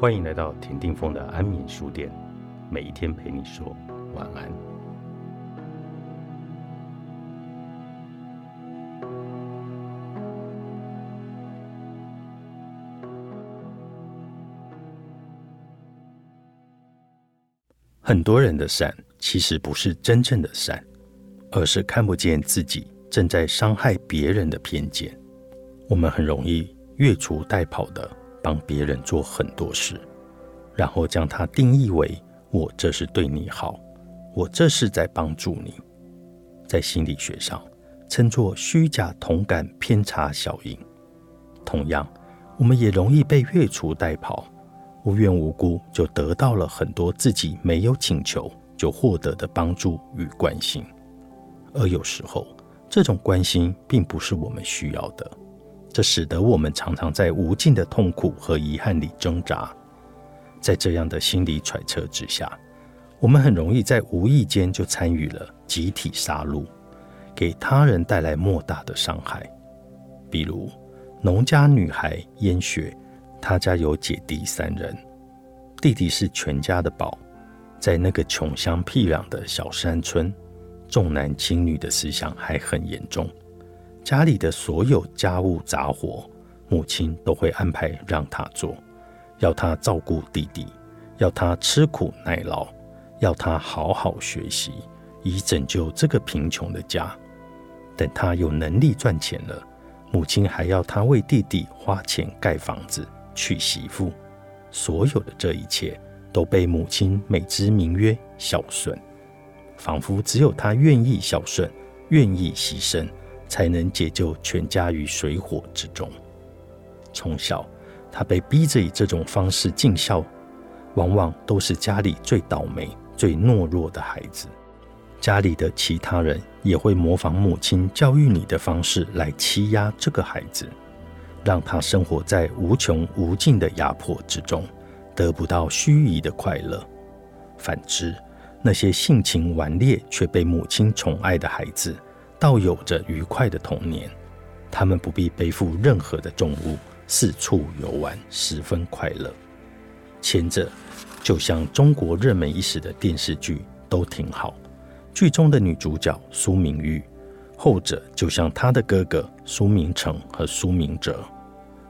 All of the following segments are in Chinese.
欢迎来到田定峰的安眠书店，每一天陪你说晚安。很多人的善，其实不是真正的善，而是看不见自己正在伤害别人的偏见。我们很容易越俎代庖的。帮别人做很多事，然后将它定义为“我这是对你好，我这是在帮助你”。在心理学上称作虚假同感偏差效应。同样，我们也容易被越俎代庖，无缘无故就得到了很多自己没有请求就获得的帮助与关心，而有时候这种关心并不是我们需要的。这使得我们常常在无尽的痛苦和遗憾里挣扎，在这样的心理揣测之下，我们很容易在无意间就参与了集体杀戮，给他人带来莫大的伤害。比如，农家女孩燕雪，她家有姐弟三人，弟弟是全家的宝，在那个穷乡僻壤的小山村，重男轻女的思想还很严重。家里的所有家务杂活，母亲都会安排让他做，要他照顾弟弟，要他吃苦耐劳，要他好好学习，以拯救这个贫穷的家。等他有能力赚钱了，母亲还要他为弟弟花钱盖房子、娶媳妇。所有的这一切都被母亲美之名曰孝顺，仿佛只有他愿意孝顺，愿意牺牲。才能解救全家于水火之中。从小，他被逼着以这种方式尽孝，往往都是家里最倒霉、最懦弱的孩子。家里的其他人也会模仿母亲教育你的方式来欺压这个孩子，让他生活在无穷无尽的压迫之中，得不到虚臾的快乐。反之，那些性情顽劣却被母亲宠爱的孩子，倒有着愉快的童年，他们不必背负任何的重物，四处游玩，十分快乐。前者就像中国热门一时的电视剧《都挺好》，剧中的女主角苏明玉；后者就像她的哥哥苏明成和苏明哲，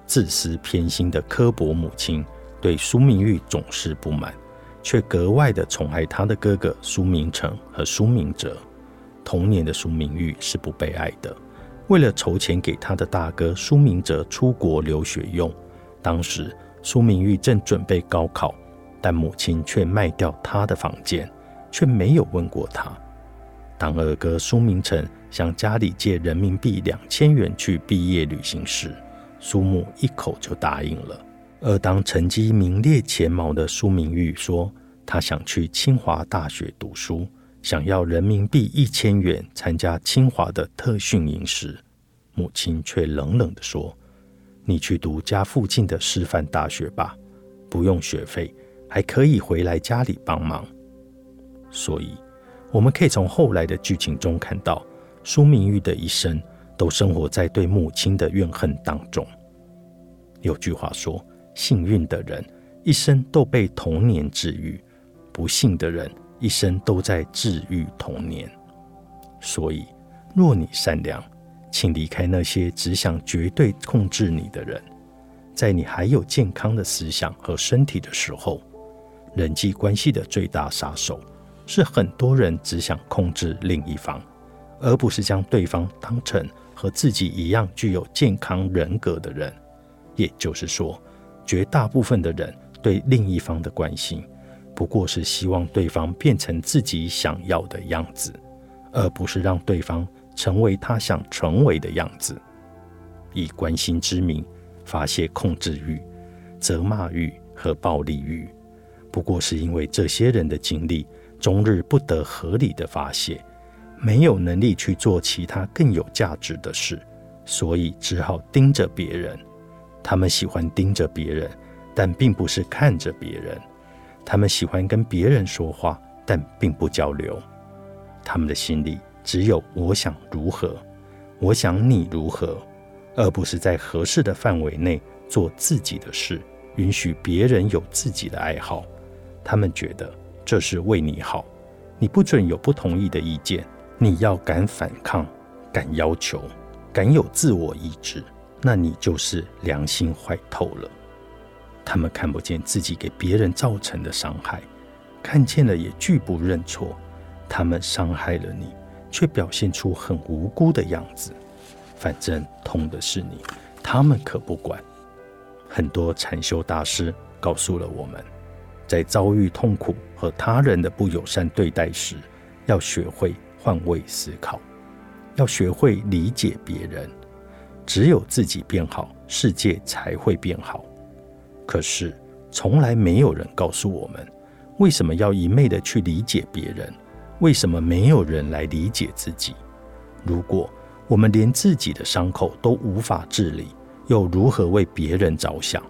自私偏心的刻薄母亲对苏明玉总是不满，却格外的宠爱她的哥哥苏明成和苏明哲。童年的苏明玉是不被爱的。为了筹钱给他的大哥苏明哲出国留学用，当时苏明玉正准备高考，但母亲却卖掉他的房间，却没有问过他。当二哥苏明成向家里借人民币两千元去毕业旅行时，苏母一口就答应了。而当成绩名列前茅的苏明玉说他想去清华大学读书。想要人民币一千元参加清华的特训营时，母亲却冷冷地说：“你去读家附近的师范大学吧，不用学费，还可以回来家里帮忙。”所以，我们可以从后来的剧情中看到，苏明玉的一生都生活在对母亲的怨恨当中。有句话说：“幸运的人一生都被童年治愈，不幸的人。”一生都在治愈童年，所以，若你善良，请离开那些只想绝对控制你的人。在你还有健康的思想和身体的时候，人际关系的最大杀手是很多人只想控制另一方，而不是将对方当成和自己一样具有健康人格的人。也就是说，绝大部分的人对另一方的关心。不过是希望对方变成自己想要的样子，而不是让对方成为他想成为的样子。以关心之名发泄控制欲、责骂欲和暴力欲，不过是因为这些人的经历终日不得合理的发泄，没有能力去做其他更有价值的事，所以只好盯着别人。他们喜欢盯着别人，但并不是看着别人。他们喜欢跟别人说话，但并不交流。他们的心里只有“我想如何，我想你如何”，而不是在合适的范围内做自己的事，允许别人有自己的爱好，他们觉得这是为你好，你不准有不同意的意见，你要敢反抗，敢要求，敢有自我意志，那你就是良心坏透了。他们看不见自己给别人造成的伤害，看见了也拒不认错。他们伤害了你，却表现出很无辜的样子。反正痛的是你，他们可不管。很多禅修大师告诉了我们，在遭遇痛苦和他人的不友善对待时，要学会换位思考，要学会理解别人。只有自己变好，世界才会变好。可是，从来没有人告诉我们，为什么要一昧的去理解别人？为什么没有人来理解自己？如果我们连自己的伤口都无法治理，又如何为别人着想？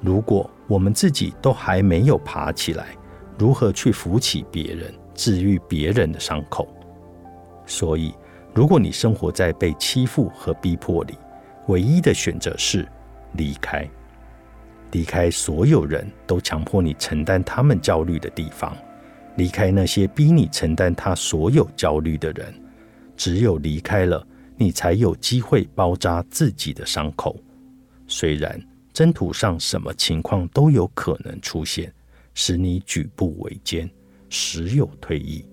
如果我们自己都还没有爬起来，如何去扶起别人，治愈别人的伤口？所以，如果你生活在被欺负和逼迫里，唯一的选择是离开。离开所有人都强迫你承担他们焦虑的地方，离开那些逼你承担他所有焦虑的人。只有离开了，你才有机会包扎自己的伤口。虽然征途上什么情况都有可能出现，使你举步维艰，时有退意，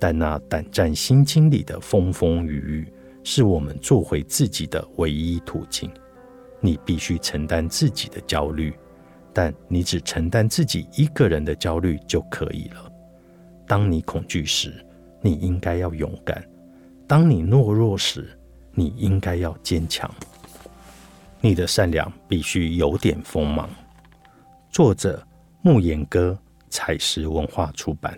但那胆战心惊里的风风雨雨，是我们做回自己的唯一途径。你必须承担自己的焦虑，但你只承担自己一个人的焦虑就可以了。当你恐惧时，你应该要勇敢；当你懦弱时，你应该要坚强。你的善良必须有点锋芒。作者：木言歌，采石文化出版。